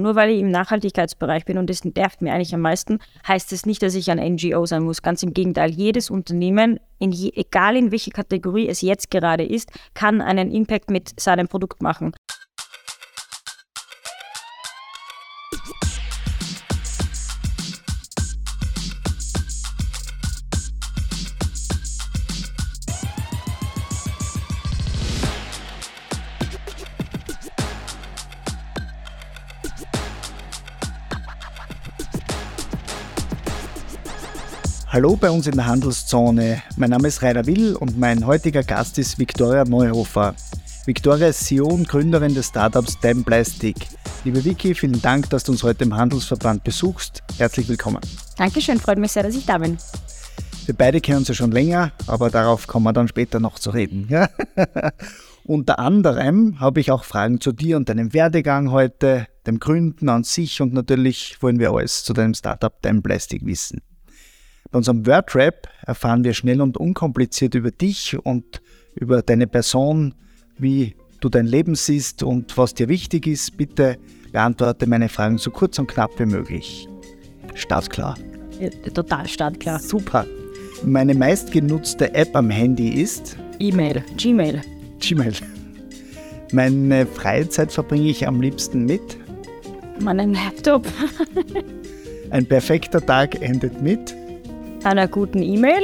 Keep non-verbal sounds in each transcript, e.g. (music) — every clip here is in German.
Nur weil ich im Nachhaltigkeitsbereich bin und das nervt mir eigentlich am meisten, heißt es das nicht, dass ich ein NGO sein muss. Ganz im Gegenteil, jedes Unternehmen, in je, egal in welche Kategorie es jetzt gerade ist, kann einen Impact mit seinem Produkt machen. Hallo bei uns in der Handelszone. Mein Name ist Rainer Will und mein heutiger Gast ist Viktoria Neuhofer. Viktoria ist CEO und Gründerin des Startups Damn Plastic. Liebe Vicky, vielen Dank, dass du uns heute im Handelsverband besuchst. Herzlich willkommen. Dankeschön, freut mich sehr, dass ich da bin. Wir beide kennen uns ja schon länger, aber darauf kommen wir dann später noch zu reden. Ja? (laughs) Unter anderem habe ich auch Fragen zu dir und deinem Werdegang heute, dem Gründen an sich und natürlich wollen wir alles zu deinem Startup Damn Plastic wissen. Bei unserem Wordrap erfahren wir schnell und unkompliziert über dich und über deine Person, wie du dein Leben siehst und was dir wichtig ist. Bitte beantworte meine Fragen so kurz und knapp wie möglich. Startklar. Ja, total startklar. Super. Meine meistgenutzte App am Handy ist E-Mail, Gmail. Gmail. Meine Freizeit verbringe ich am liebsten mit meinem Laptop. (laughs) Ein perfekter Tag endet mit einer guten E-Mail.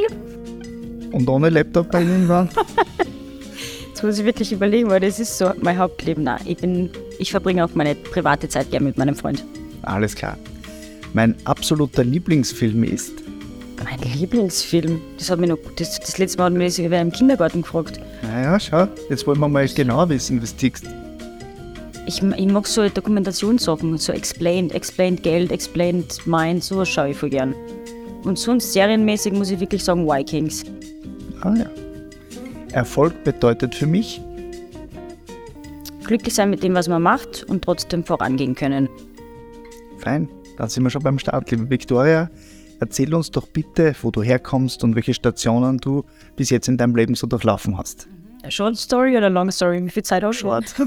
Und ohne Laptop bei Ihnen waren? (laughs) Jetzt muss ich wirklich überlegen, weil das ist so mein Hauptleben. Nein, ich, bin, ich verbringe auch meine private Zeit gerne mit meinem Freund. Alles klar. Mein absoluter Lieblingsfilm ist? Mein Lieblingsfilm? Das hat mich noch, das, das letzte Mal hat mich wer im Kindergarten gefragt. Naja, schau, jetzt wollen wir mal genau wissen, was du tickst. Ich, ich mag so Dokumentationssachen, so Explained, Explained Geld, Explained Mind, sowas schaue ich voll gern. Und sonst serienmäßig muss ich wirklich sagen Vikings. Ah ja. Erfolg bedeutet für mich? Glücklich sein mit dem, was man macht und trotzdem vorangehen können. Fein, dann sind wir schon beim Start. Liebe Victoria, erzähl uns doch bitte, wo du herkommst und welche Stationen du bis jetzt in deinem Leben so durchlaufen hast. A short Story oder Long Story? Wie viel Zeit hast du? Short. (laughs)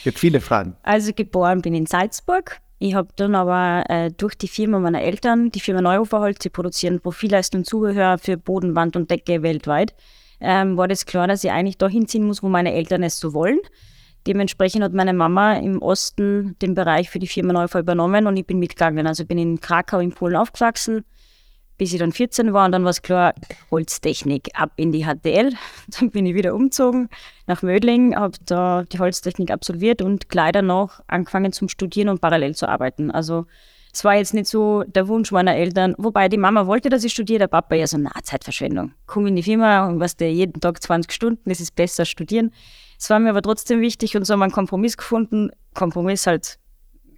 ich habe viele Fragen. Also geboren bin in Salzburg, ich habe dann aber äh, durch die Firma meiner Eltern, die Firma Neuhoferholz, sie produzieren Profilleisten und Zubehör für Boden, Wand und Decke weltweit, ähm, war das klar, dass ich eigentlich da hinziehen muss, wo meine Eltern es so wollen. Dementsprechend hat meine Mama im Osten den Bereich für die Firma Neuhofer übernommen und ich bin mitgegangen. Also bin in Krakau in Polen aufgewachsen, bis ich dann 14 war und dann war es klar, Holztechnik ab in die HTL. (laughs) Dann bin ich wieder umgezogen nach Mödling, habe da die Holztechnik absolviert und gleich danach angefangen zum Studieren und parallel zu arbeiten. Also es war jetzt nicht so der Wunsch meiner Eltern, wobei die Mama wollte, dass ich studiere, der Papa ja so, na, Zeitverschwendung. Komm in die Firma und was der jeden Tag 20 Stunden, das ist besser studieren. Es war mir aber trotzdem wichtig und so haben wir einen Kompromiss gefunden. Kompromiss halt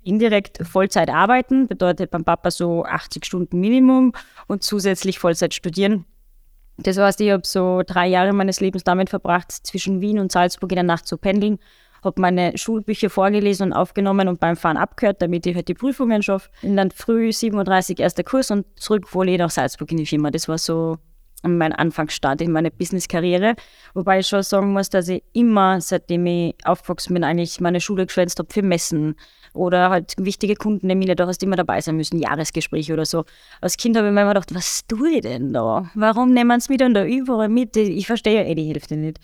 indirekt Vollzeit arbeiten, bedeutet beim Papa so 80 Stunden Minimum und zusätzlich Vollzeit studieren. Das heißt, ich habe so drei Jahre meines Lebens damit verbracht, zwischen Wien und Salzburg in der Nacht zu pendeln, habe meine Schulbücher vorgelesen und aufgenommen und beim Fahren abgehört, damit ich halt die Prüfungen schaffe. Und dann früh 7.30 Uhr erster Kurs und zurück wohl nach Salzburg in die Firma. Das war so mein Anfangsstart in meiner Business-Karriere. Wobei ich schon sagen muss, dass ich immer, seitdem ich aufgewachsen bin, eigentlich meine Schule geschwänzt habe für Messen oder halt wichtige Kundentermine, da hast du immer dabei sein müssen, Jahresgespräche oder so. Als Kind habe ich mir immer gedacht, was tue ich denn da? Warum nehmen sie mich dann da überall mit? Ich verstehe ja eh die Hälfte nicht.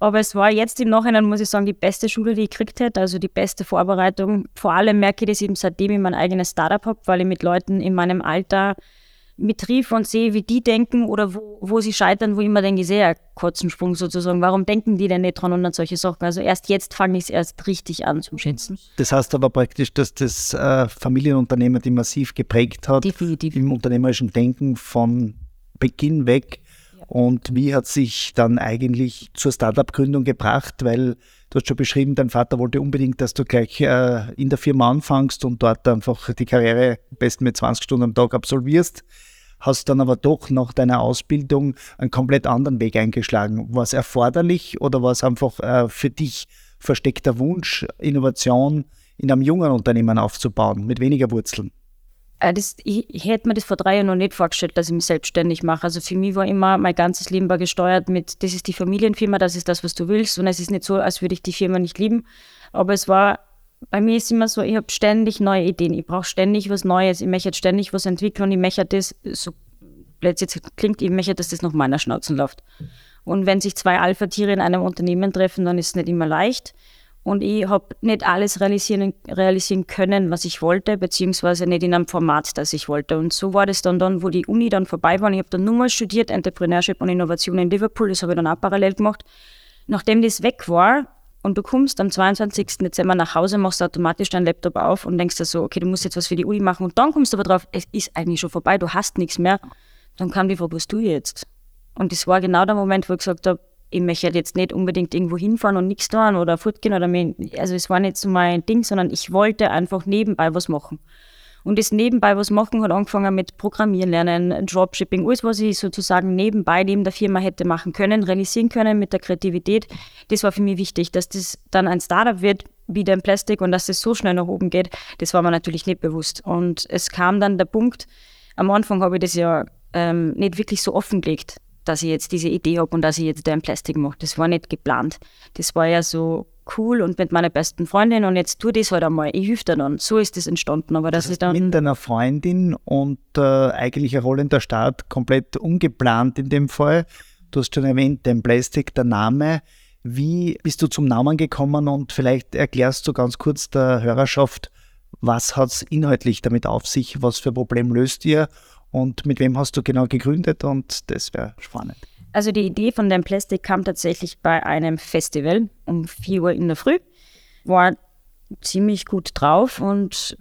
Aber es war jetzt im Nachhinein, muss ich sagen, die beste Schule, die ich gekriegt hätte, also die beste Vorbereitung. Vor allem merke ich das eben seitdem ich mein eigenes Startup habe, weil ich mit Leuten in meinem Alter mitrief und sehe, wie die denken oder wo, wo sie scheitern, wo ich immer denke, sehr kurzen Sprung sozusagen. Warum denken die denn nicht dran und an solche Sachen? Also erst jetzt fange ich es erst richtig an zu schätzen. Das heißt aber praktisch, dass das äh, Familienunternehmen die massiv geprägt hat Definitiv. im unternehmerischen Denken von Beginn weg. Und wie hat sich dann eigentlich zur Startup-Gründung gebracht? Weil du hast schon beschrieben, dein Vater wollte unbedingt, dass du gleich äh, in der Firma anfängst und dort einfach die Karriere am besten mit 20 Stunden am Tag absolvierst hast dann aber doch nach deiner Ausbildung einen komplett anderen Weg eingeschlagen. War es erforderlich oder war es einfach äh, für dich versteckter Wunsch, Innovation in einem jungen Unternehmen aufzubauen, mit weniger Wurzeln? Äh, das, ich, ich, hätte mir das vor drei Jahren noch nicht vorgestellt, dass ich mich selbstständig mache. Also für mich war immer, mein ganzes Leben war gesteuert mit, das ist die Familienfirma, das ist das, was du willst. Und es ist nicht so, als würde ich die Firma nicht lieben. Aber es war bei mir ist immer so, ich habe ständig neue Ideen, ich brauche ständig was Neues, ich möchte ständig was entwickeln und ich möchte das, so jetzt klingt, ich möchte, dass das nach meiner Schnauzen läuft. Und wenn sich zwei Alpha-Tiere in einem Unternehmen treffen, dann ist es nicht immer leicht. Und ich habe nicht alles realisieren, realisieren können, was ich wollte, beziehungsweise nicht in einem Format, das ich wollte. Und so war das dann, dann wo die Uni dann vorbei war. Ich habe dann nur mal studiert, Entrepreneurship und Innovation in Liverpool, das habe ich dann auch parallel gemacht. Nachdem das weg war, und du kommst am 22. Dezember nach Hause, machst automatisch deinen Laptop auf und denkst dir so, okay, du musst jetzt was für die Uni machen. Und dann kommst du aber drauf, es ist eigentlich schon vorbei, du hast nichts mehr. Dann kam die Frage, was tue ich jetzt? Und das war genau der Moment, wo ich gesagt habe, ich möchte jetzt nicht unbedingt irgendwo hinfahren und nichts tun oder fortgehen oder mich, also es war nicht so mein Ding, sondern ich wollte einfach nebenbei was machen. Und das nebenbei was machen hat angefangen mit Programmieren lernen, Dropshipping, alles, was ich sozusagen nebenbei neben der Firma hätte machen können, realisieren können mit der Kreativität. Das war für mich wichtig, dass das dann ein Startup wird, wie der Plastik und dass das so schnell nach oben geht, das war mir natürlich nicht bewusst. Und es kam dann der Punkt, am Anfang habe ich das ja ähm, nicht wirklich so offengelegt, dass ich jetzt diese Idee habe und dass ich jetzt da ein Plastik mache. Das war nicht geplant. Das war ja so cool und mit meiner besten Freundin und jetzt tu das halt einmal, ich helfe dir dann. So ist das entstanden. Aber das, das ist dann mit deiner Freundin und äh, eigentlich ein rollender Start komplett ungeplant in dem Fall. Du hast schon erwähnt, dein Plastik, der Name. Wie bist du zum Namen gekommen und vielleicht erklärst du ganz kurz der Hörerschaft, was hat es inhaltlich damit auf sich, was für ein Problem löst ihr und mit wem hast du genau gegründet und das wäre spannend. Also die Idee von dem Plastik kam tatsächlich bei einem Festival um 4 Uhr in der Früh. War ziemlich gut drauf und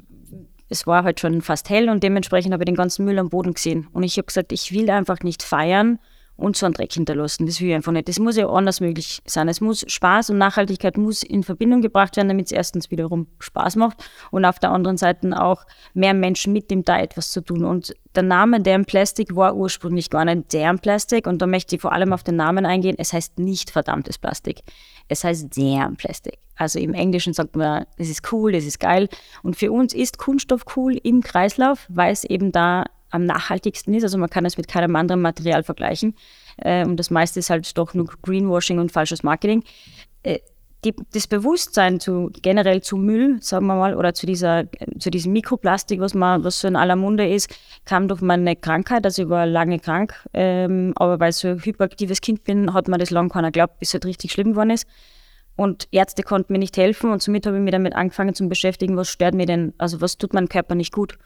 es war halt schon fast hell und dementsprechend habe ich den ganzen Müll am Boden gesehen. Und ich habe gesagt, ich will einfach nicht feiern und so einen Dreck hinterlassen. Das will ich einfach nicht. Das muss ja anders möglich sein. Es muss Spaß und Nachhaltigkeit muss in Verbindung gebracht werden, damit es erstens wiederum Spaß macht und auf der anderen Seite auch mehr Menschen mit dem da etwas zu tun. Und der Name Damn Plastic war ursprünglich gar nicht Damn Plastic und da möchte ich vor allem auf den Namen eingehen. Es heißt nicht verdammtes Plastik. Es heißt Damn Plastic. Also im Englischen sagt man, das ist cool, das ist geil. Und für uns ist Kunststoff cool im Kreislauf, weil es eben da am nachhaltigsten ist. Also man kann es mit keinem anderen Material vergleichen. Äh, und das meiste ist halt doch nur Greenwashing und falsches Marketing. Äh, die, das Bewusstsein zu, generell zu Müll, sagen wir mal, oder zu, dieser, zu diesem Mikroplastik, was, man, was so in aller Munde ist, kam durch meine Krankheit. Also ich war lange krank, ähm, aber weil ich so ein hyperaktives Kind bin, hat man das lange keiner geglaubt, bis es halt richtig schlimm geworden ist. Und Ärzte konnten mir nicht helfen und somit habe ich mich damit angefangen zu beschäftigen, was stört mir denn, also was tut meinem Körper nicht gut.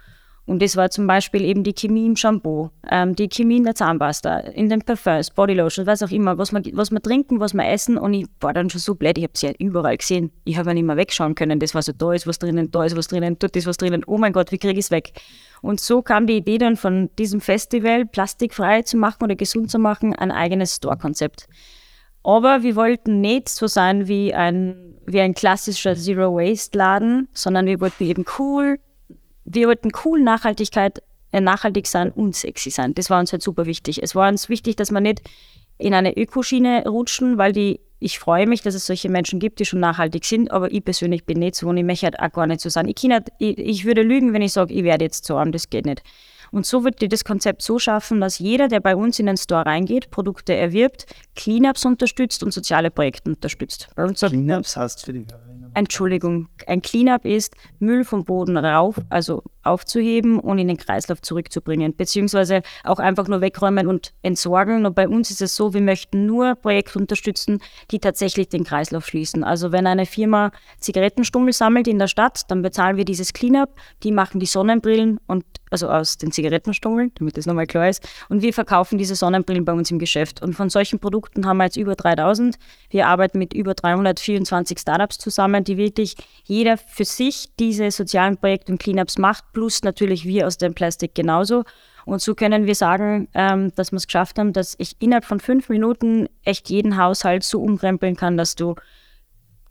Und das war zum Beispiel eben die Chemie im Shampoo, ähm, die Chemie in der Zahnpasta, in den Parfums, Bodylotion, was auch immer, was wir, was wir trinken, was wir essen. Und ich war dann schon so blöd, ich habe sie ja überall gesehen. Ich habe ja nicht mehr wegschauen können. Das war so, da ist was drinnen, da ist was drinnen, dort ist was drinnen. Oh mein Gott, wie kriege ich es weg? Und so kam die Idee dann von diesem Festival, plastikfrei zu machen oder gesund zu machen, ein eigenes Store-Konzept. Aber wir wollten nicht so sein wie ein, wie ein klassischer Zero-Waste-Laden, sondern wir wollten eben cool, wir wollten cool Nachhaltigkeit, äh, nachhaltig sein und sexy sein. Das war uns halt super wichtig. Es war uns wichtig, dass wir nicht in eine Ökoschiene rutschen, weil die, ich freue mich, dass es solche Menschen gibt, die schon nachhaltig sind, aber ich persönlich bin nicht so und ich möchte halt auch gar nicht so sein. Ich, nicht, ich, ich würde lügen, wenn ich sage, ich werde jetzt so arm, das geht nicht. Und so wird das Konzept so schaffen, dass jeder, der bei uns in den Store reingeht, Produkte erwirbt, Cleanups unterstützt und soziale Projekte unterstützt. Cleanups heißt für die Entschuldigung, ein Cleanup ist, Müll vom Boden rauf, also aufzuheben und in den Kreislauf zurückzubringen, beziehungsweise auch einfach nur wegräumen und entsorgen. Und bei uns ist es so, wir möchten nur Projekte unterstützen, die tatsächlich den Kreislauf schließen. Also wenn eine Firma Zigarettenstummel sammelt in der Stadt, dann bezahlen wir dieses Cleanup, die machen die Sonnenbrillen und also aus den Zigarettenstummeln, damit das nochmal klar ist. Und wir verkaufen diese Sonnenbrillen bei uns im Geschäft. Und von solchen Produkten haben wir jetzt über 3000. Wir arbeiten mit über 324 Startups zusammen, die wirklich jeder für sich diese sozialen Projekte und Cleanups macht, plus natürlich wir aus dem Plastik genauso. Und so können wir sagen, ähm, dass wir es geschafft haben, dass ich innerhalb von fünf Minuten echt jeden Haushalt so umkrempeln kann, dass du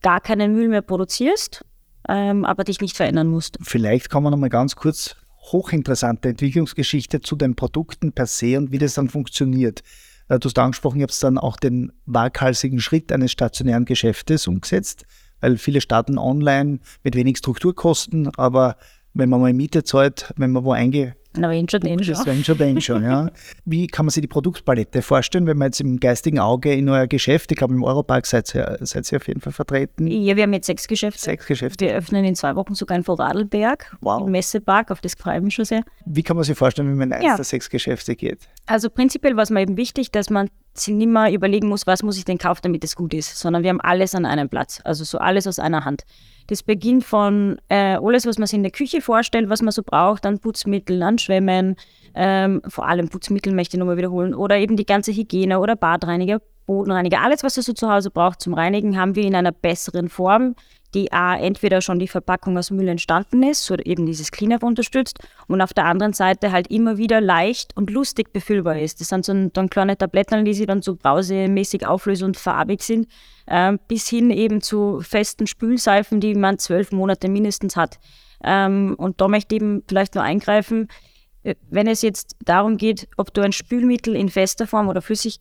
gar keinen Müll mehr produzierst, ähm, aber dich nicht verändern musst. Vielleicht kann man noch mal ganz kurz hochinteressante Entwicklungsgeschichte zu den Produkten per se und wie das dann funktioniert. Äh, du hast angesprochen, ihr habt dann auch den waghalsigen Schritt eines stationären Geschäftes umgesetzt, weil viele starten online mit wenig Strukturkosten, aber wenn man mal Miete zahlt, wenn man wo einge Na, wenn schon, den schon. Wenn schon, den schon, ja. (laughs) Wie kann man sich die Produktpalette vorstellen, wenn man jetzt im geistigen Auge in euer Geschäft, ich glaube im Europark seid ihr, seid ihr auf jeden Fall vertreten? Ja, wir haben jetzt sechs Geschäfte. Sechs Geschäfte. Wir öffnen in zwei Wochen sogar in Vorarlberg, Wow. im Messepark, auf das freue ich mich schon sehr. Wie kann man sich vorstellen, wenn man in eins Ja. der sechs Geschäfte geht? Also prinzipiell war es mir eben wichtig, dass man sich nicht mehr überlegen muss, was muss ich denn kaufen, damit es gut ist, sondern wir haben alles an einem Platz, also so alles aus einer Hand. Das beginnt von äh, alles, was man sich in der Küche vorstellt, was man so braucht, an Putzmitteln, an Schwämmen, ähm, vor allem Putzmittel möchte ich nochmal wiederholen, oder eben die ganze Hygiene oder Badreiniger, Bodenreiniger, alles, was du so zu Hause braucht zum Reinigen, haben wir in einer besseren Form, die A, entweder schon die Verpackung aus Müll entstanden ist oder eben dieses Cleanup unterstützt und auf der anderen Seite halt immer wieder leicht und lustig befüllbar ist. Das sind so ein, dann kleine Tabletten, die sich dann so brausemäßig auflösen und farbig sind, ähm, bis hin eben zu festen Spülseifen, die man zwölf Monate mindestens hat. Ähm, und da möchte ich eben vielleicht nur eingreifen, äh, wenn es jetzt darum geht, ob du ein Spülmittel in fester Form oder flüssig,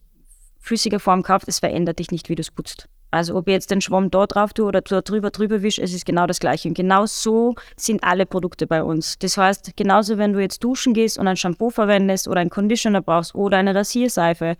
flüssiger Form kaufst, es verändert dich nicht, wie du es putzt. Also ob ich jetzt den Schwamm da drauf tue oder da drüber drüber wisch, es ist genau das Gleiche. Und genau so sind alle Produkte bei uns. Das heißt, genauso wenn du jetzt duschen gehst und ein Shampoo verwendest oder einen Conditioner brauchst oder eine Rasierseife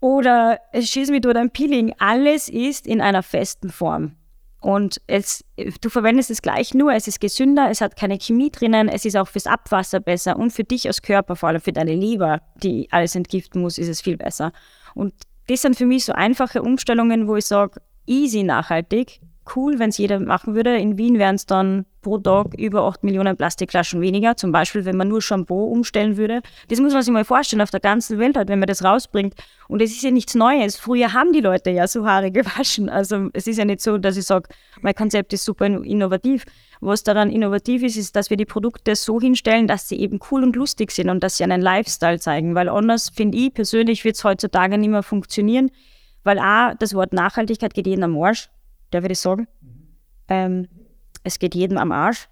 oder es schießt mit oder ein Peeling, alles ist in einer festen Form. Und es, du verwendest es gleich nur, es ist gesünder, es hat keine Chemie drinnen, es ist auch fürs Abwasser besser und für dich als Körper, vor allem für deine Leber, die alles entgiften muss, ist es viel besser. Und das sind für mich so einfache Umstellungen, wo ich sage, easy nachhaltig, cool, wenn es jeder machen würde. In Wien wären es dann pro Tag über 8 Millionen Plastikflaschen weniger, zum Beispiel, wenn man nur Shampoo umstellen würde. Das muss man sich mal vorstellen, auf der ganzen Welt halt, wenn man das rausbringt. Und es ist ja nichts Neues. Früher haben die Leute ja so Haare (laughs) gewaschen. Also es ist ja nicht so, dass ich sage, mein Konzept ist super innovativ. Was daran innovativ ist, ist, dass wir die Produkte so hinstellen, dass sie eben cool und lustig sind und dass sie einen Lifestyle zeigen. Weil anders, finde ich persönlich, wird es heutzutage nicht mehr funktionieren. Weil A, das Wort Nachhaltigkeit geht jedem am Arsch, darf ich sagen? Ähm, es geht jedem am Arsch.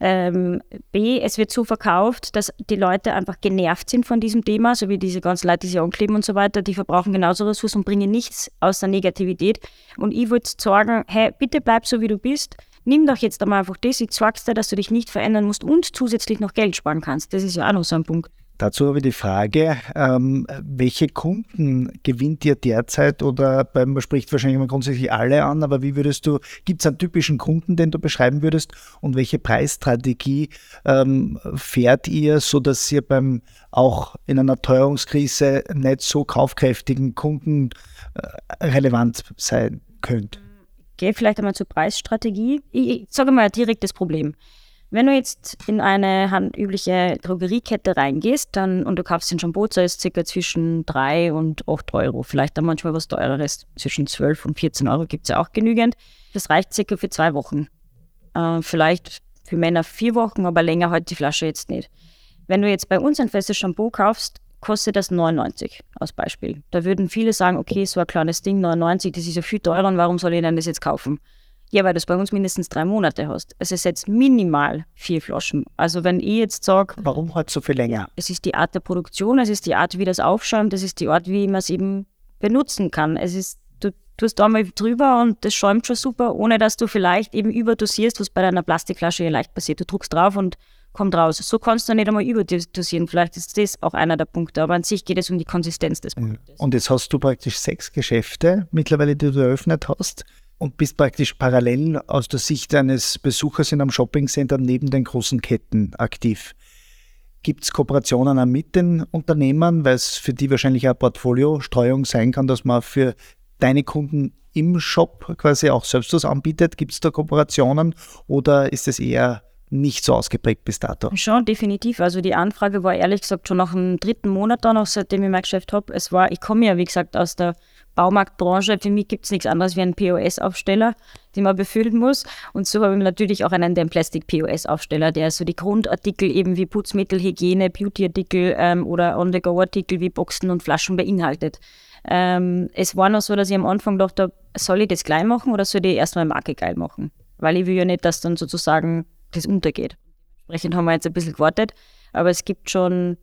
Ähm, B, es wird so verkauft, dass die Leute einfach genervt sind von diesem Thema, so wie diese ganzen Leute, die sich ankleben und so weiter, die verbrauchen genauso Ressourcen und bringen nichts außer Negativität. Und ich würde sagen, hey, bitte bleib so, wie du bist. Nimm doch jetzt einmal einfach das, ich zeig's dir, dass du dich nicht verändern musst und zusätzlich noch Geld sparen kannst. Das ist ja auch noch so ein Punkt. Dazu habe ich die Frage, ähm, welche Kunden gewinnt ihr derzeit oder man spricht wahrscheinlich mal grundsätzlich alle an, aber wie würdest du, gibt es einen typischen Kunden, den du beschreiben würdest und welche Preisstrategie ähm, fährt ihr, sodass ihr beim auch in einer Teuerungskrise nicht so kaufkräftigen Kunden äh, relevant sein könnt? Gehe vielleicht einmal zur Preisstrategie. Ich, ich sage mal ein direktes Problem. Wenn du jetzt in eine handübliche Drogeriekette reingehst dann, und du kaufst den Shampoo, so ist circa zwischen 3 und 8 Euro, vielleicht dann manchmal was teureres, zwischen 12 und 14 Euro gibt es ja auch genügend. Das reicht circa für zwei Wochen. Äh, vielleicht für Männer vier Wochen, aber länger halt die Flasche jetzt nicht. Wenn du jetzt bei uns ein festes Shampoo kaufst, kostet das 99 als Beispiel. Da würden viele sagen, okay, so ein kleines Ding, 99, das ist ja viel teurer und warum soll ich denn das jetzt kaufen? Ja, weil du es bei uns mindestens drei Monate hast. Es ist jetzt minimal vier Flaschen. Also wenn ich jetzt sage, Warum halt so viel länger? es ist die Art der Produktion, es ist die Art, wie das aufschäumt, es ist die Art, wie man es eben benutzen kann. Es ist, du tust da mal drüber und das schäumt schon super, ohne dass du vielleicht eben überdosierst, was bei deiner Plastikflasche ja leicht passiert. Du druckst drauf und kommt raus. So kannst du nicht einmal überdosieren. Vielleicht ist das auch einer der Punkte, aber an sich geht es um die Konsistenz des Produktes. Und jetzt hast du praktisch sechs Geschäfte mittlerweile, die du eröffnet hast und bist praktisch parallel aus der Sicht eines Besuchers in einem Shoppingcenter neben den großen Ketten aktiv. Gibt es Kooperationen auch mit den Unternehmern, weil es für die wahrscheinlich eine Portfoliostreuung sein kann, dass man für deine Kunden im Shop quasi auch selbst was anbietet? Gibt es da Kooperationen oder ist es eher nicht so ausgeprägt bis dato? Schon, definitiv. Also die Anfrage war ehrlich gesagt schon nach dem dritten Monat dann, auch seitdem ich mein Geschäft habe. Es war, ich komme ja, wie gesagt, aus der Baumarktbranche. Für mich gibt es nichts anderes wie einen POS-Aufsteller, den man befüllen muss. Und so habe ich natürlich auch einen den Plastic POS-Aufsteller, der so die Grundartikel eben wie Putzmittel, Hygiene, Beautyartikel ähm, oder On-the-Go-Artikel wie Boxen und Flaschen beinhaltet. Ähm, es war noch so, dass ich am Anfang dachte, soll ich das gleich machen oder soll ich erstmal Marke geil machen? Weil ich will ja nicht, dass dann sozusagen das untergeht. Entsprechend haben wir jetzt ein bisschen gewartet, aber es gibt schon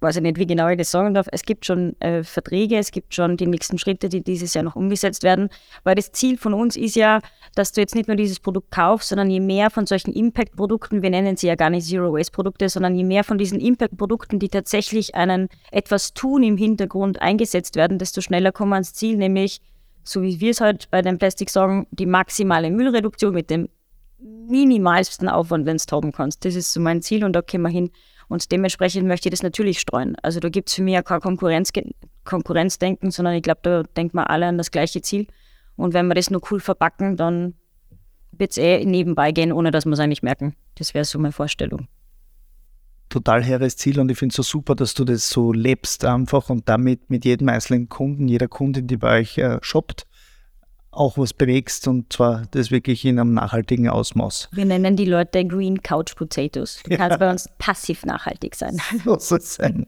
weiß ich nicht, wie genau ich das sagen darf, es gibt schon äh, Verträge, es gibt schon die nächsten Schritte, die dieses Jahr noch umgesetzt werden, weil das Ziel von uns ist ja, dass du jetzt nicht nur dieses Produkt kaufst, sondern je mehr von solchen Impact-Produkten, wir nennen sie ja gar nicht Zero-Waste-Produkte, sondern je mehr von diesen Impact-Produkten, die tatsächlich einen etwas tun im Hintergrund eingesetzt werden, desto schneller kommen wir ans Ziel, nämlich, so wie wir es halt bei den Plastik sagen, die maximale Müllreduktion mit dem minimalsten Aufwand, wenn es haben kannst. Das ist so mein Ziel und da kommen wir hin. Und dementsprechend möchte ich das natürlich streuen. Also da gibt es für mich ja kein Konkurrenz, Konkurrenzdenken, sondern ich glaube, da denkt man alle an das gleiche Ziel. Und wenn wir das nur cool verpacken, dann wird es eh nebenbei gehen, ohne dass wir es eigentlich merken. Das wäre so meine Vorstellung. Total hehres Ziel und ich finde es so super, dass du das so lebst einfach und damit mit jedem einzelnen Kunden, jeder Kundin, die bei euch äh, shoppt, auch was bewegst und zwar das wirklich in einem nachhaltigen Ausmaß. Wir nennen die Leute Green Couch Potatoes. Du kannst bei uns passiv nachhaltig sein. (laughs) So soll es sein.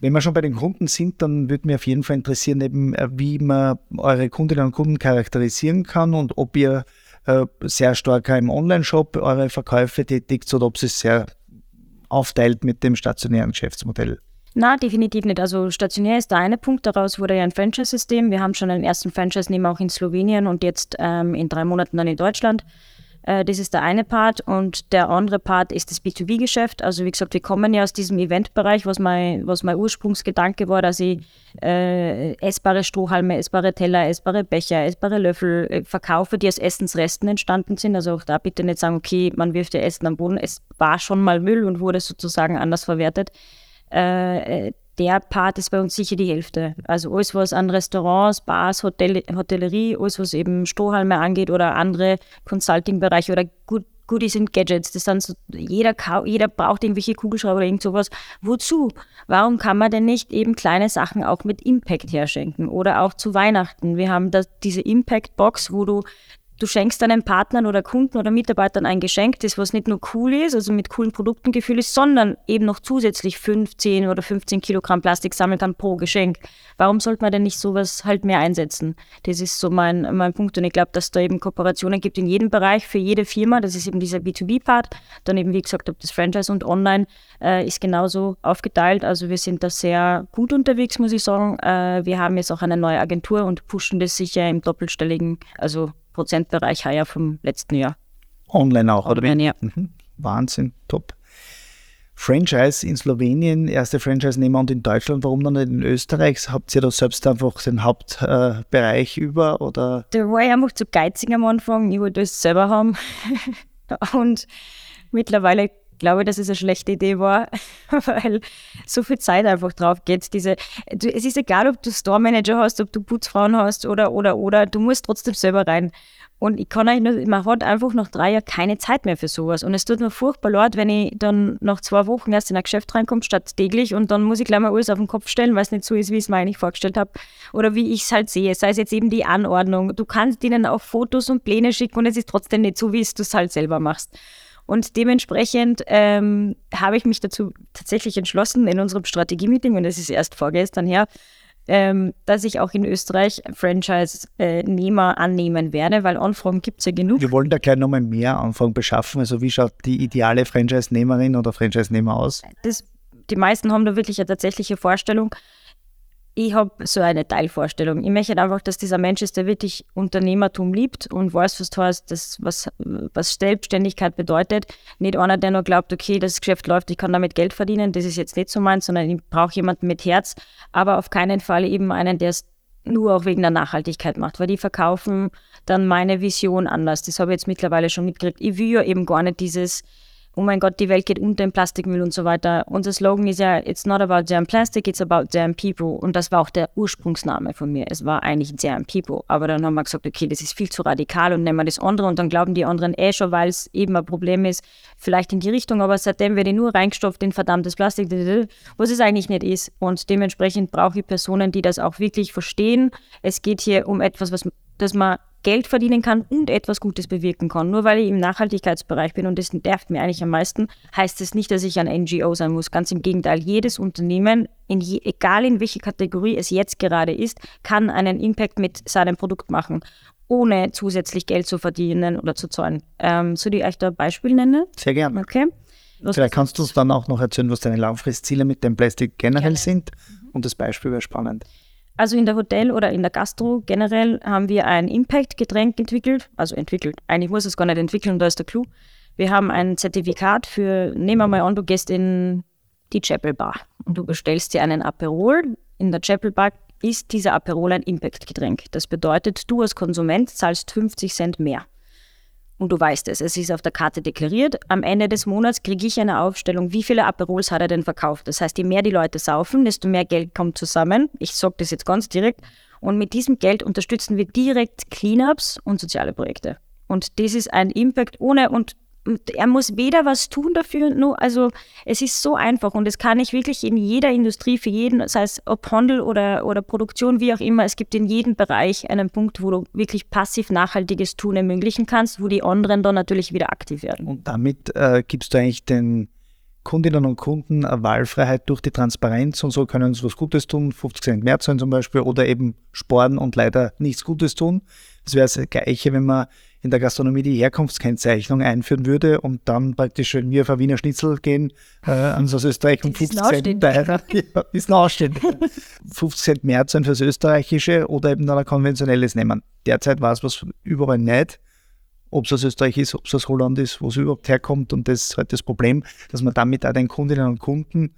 Wenn wir schon bei den Kunden sind, dann würde mich auf jeden Fall interessieren, eben, äh, wie man eure Kundinnen und Kunden charakterisieren kann und ob ihr äh, sehr stark im Online-Shop eure Verkäufe tätigt oder ob es sehr aufteilt mit dem stationären Geschäftsmodell. Na, definitiv nicht. Also stationär ist der eine Punkt, daraus wurde ja ein Franchise-System. Wir haben schon einen ersten Franchise-Nehmer auch in Slowenien und jetzt ähm, in drei Monaten dann in Deutschland. Äh, das ist der eine Part und der andere Part ist das B2B-Geschäft. Also wie gesagt, wir kommen ja aus diesem Eventbereich, was mein, was mein Ursprungsgedanke war, dass ich äh, essbare Strohhalme, essbare Teller, essbare Becher, essbare Löffel äh, verkaufe, die aus Essensresten entstanden sind. Also auch da bitte nicht sagen, okay, man wirft ja Essen am Boden. Es war schon mal Müll und wurde sozusagen anders verwertet äh, der Part ist bei uns sicher die Hälfte. Also alles, was an Restaurants, Bars, Hotel, Hotellerie, alles, was eben Strohhalme angeht oder andere Consulting-Bereiche oder Good, Goodies und Gadgets. Das sind so, jeder, jeder braucht irgendwelche Kugelschreiber oder irgend sowas. Wozu? Warum kann man denn nicht eben kleine Sachen auch mit Impact herschenken? Oder auch zu Weihnachten. Wir haben da diese Impact-Box, wo du Du schenkst deinen Partnern oder Kunden oder Mitarbeitern ein Geschenk, das was nicht nur cool ist, also mit coolen Produkten gefüllt ist, sondern eben noch zusätzlich 15 oder 15 Kilogramm Plastik sammeln kann pro Geschenk. Warum sollte man denn nicht sowas halt mehr einsetzen? Das ist so mein, mein Punkt und ich glaube, dass da eben Kooperationen gibt in jedem Bereich für jede Firma. Das ist eben dieser B2B-Part. Dann eben, wie gesagt, ob das Franchise und Online äh, ist genauso aufgeteilt. Also wir sind da sehr gut unterwegs, muss ich sagen. Äh, wir haben jetzt auch eine neue Agentur und pushen das sicher im doppelstelligen, also Prozentbereich heuer vom letzten Jahr. Online auch, oder? Online, ja. Mhm. Wahnsinn, top. Franchise in Slowenien, erste Franchise-Nehmer und in Deutschland, warum dann nicht in Österreich? Habt ihr da selbst einfach den Hauptbereich äh, über? Oder? Da war ich einfach zu geizig am Anfang, ich wollte das selber haben. (laughs) und mittlerweile glaube, dass es eine schlechte Idee war, (laughs) weil so viel Zeit einfach drauf geht. Diese, du, es ist egal, ob du Store Manager hast, ob du Putzfrauen hast oder, oder, oder, du musst trotzdem selber rein. Und ich kann euch nur, man hat einfach nach drei Jahren keine Zeit mehr für sowas. Und es tut mir furchtbar leid, wenn ich dann nach zwei Wochen erst in ein Geschäft reinkomme, statt täglich. Und dann muss ich gleich mal alles auf den Kopf stellen, weil es nicht so ist, wie ich es mir eigentlich vorgestellt habe. Oder wie ich es halt sehe. Sei es jetzt eben die Anordnung. Du kannst ihnen auch Fotos und Pläne schicken und es ist trotzdem nicht so, wie du es halt selber machst. Und dementsprechend ähm, habe ich mich dazu tatsächlich entschlossen in unserem Strategie-Meeting, und das ist erst vorgestern her, ähm, dass ich auch in Österreich Franchise-Nehmer annehmen werde, weil Anfragen gibt es ja genug. Wir wollen da gleich nochmal mehr Anfragen beschaffen. Also wie schaut die ideale Franchise-Nehmerin oder Franchise-Nehmer aus? Das, die meisten haben da wirklich eine tatsächliche Vorstellung ich habe so eine Teilvorstellung. Ich möchte einfach, dass dieser Mensch ist, der wirklich Unternehmertum liebt und weiß, was heißt, das, was, was Selbstständigkeit bedeutet. Nicht einer, der nur glaubt, okay, das Geschäft läuft, ich kann damit Geld verdienen. Das ist jetzt nicht so meins, sondern ich brauche jemanden mit Herz, aber auf keinen Fall eben einen, der es nur auch wegen der Nachhaltigkeit macht, weil die verkaufen dann meine Vision anders. Das habe ich jetzt mittlerweile schon mitgekriegt. Ich will ja eben gar nicht dieses oh mein Gott, die Welt geht unter im Plastikmüll und so weiter. Unser Slogan ist ja, it's not about damn plastic, it's about damn people. Und das war auch der Ursprungsname von mir. Es war eigentlich damn people. Aber dann haben wir gesagt, okay, das ist viel zu radikal und nehmen wir das andere. Und dann glauben die anderen eh schon, weil es eben ein Problem ist, vielleicht in die Richtung. Aber seitdem werde ich nur reingestopft in verdammtes Plastik, was es eigentlich nicht ist. Und dementsprechend brauche ich Personen, die das auch wirklich verstehen. Es geht hier um etwas, was, das man Geld verdienen kann und etwas Gutes bewirken kann. Nur weil ich im Nachhaltigkeitsbereich bin und das nervt mir eigentlich am meisten, heißt es das nicht, dass ich ein NGO sein muss. Ganz im Gegenteil, jedes Unternehmen, in je, egal in welcher Kategorie es jetzt gerade ist, kann einen Impact mit seinem Produkt machen, ohne zusätzlich Geld zu verdienen oder zu zahlen. Ähm, soll ich euch da ein Beispiel nennen? Sehr gerne. Okay. Was Vielleicht kannst du uns dann auch noch erzählen, was deine Langfristziele mit dem Plastik generell Gerne. sind. Und das Beispiel wäre spannend. Also in der Hotel oder in der Gastro generell haben wir ein Impact-Getränk entwickelt. Also entwickelt. Eigentlich muss es gar nicht entwickeln, da ist der Clou. Wir haben ein Zertifikat für, nehmen wir mal an, du gehst in die Chapel Bar und du bestellst dir einen Aperol. In der Chapel Bar ist dieser Aperol ein Impact-Getränk. Das bedeutet, du als Konsument zahlst 50 Cent mehr. Und du weißt es, es ist auf der Karte deklariert. Am Ende des Monats kriege ich eine Aufstellung, wie viele Aperols hat er denn verkauft. Das heißt, je mehr die Leute saufen, desto mehr Geld kommt zusammen. Ich sage das jetzt ganz direkt. Und mit diesem Geld unterstützen wir direkt Cleanups und soziale Projekte. Und das ist ein Impact ohne und er muss weder was tun dafür, nur, also es ist so einfach und es kann ich wirklich in jeder Industrie für jeden, sei es ob Handel oder, oder Produktion, wie auch immer, es gibt in jedem Bereich einen Punkt, wo du wirklich passiv nachhaltiges Tun ermöglichen kannst, wo die anderen dann natürlich wieder aktiv werden. Und damit äh, gibst du eigentlich den Kundinnen und Kunden Wahlfreiheit durch die Transparenz und so können sie was Gutes tun, 50 Cent mehr zahlen zum Beispiel oder eben sparen und leider nichts Gutes tun. Das wäre das Gleiche, wenn man in der Gastronomie die Herkunftskennzeichnung einführen würde und dann praktisch, wenn wir auf Wiener Schnitzel gehen, äh, ans aus Österreich um 50 Cent teurer, ja, ist ein Ausstehen. 50 Cent mehr zahlen fürs Österreichische oder eben dann ein konventionelles nehmen. Derzeit weiß was überall nicht, ob es aus Österreich ist, ob es aus Holland ist, wo es überhaupt herkommt und das ist halt das Problem, dass man damit auch den Kundinnen und Kunden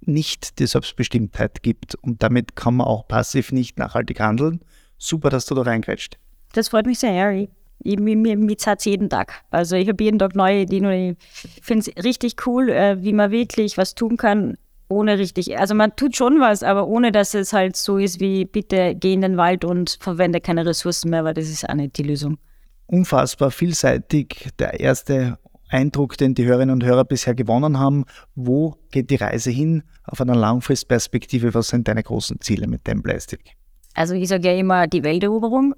nicht die Selbstbestimmtheit gibt und damit kann man auch passiv nicht nachhaltig handeln. Super, dass du da reingrätscht. Das freut mich sehr, ja. Ich, mir, mir, mir zahlt jeden Tag. Also ich habe jeden Tag neue Ideen und ich finde es richtig cool, äh, wie man wirklich was tun kann, ohne richtig. Also man tut schon was, aber ohne dass es halt so ist wie bitte geh in den Wald und verwende keine Ressourcen mehr, weil das ist auch nicht die Lösung. Unfassbar vielseitig. Der erste Eindruck, den die Hörerinnen und Hörer bisher gewonnen haben. Wo geht die Reise hin auf einer Langfristperspektive? Was sind deine großen Ziele mit dem Plastik? Also ich sage ja immer die Welteroberung.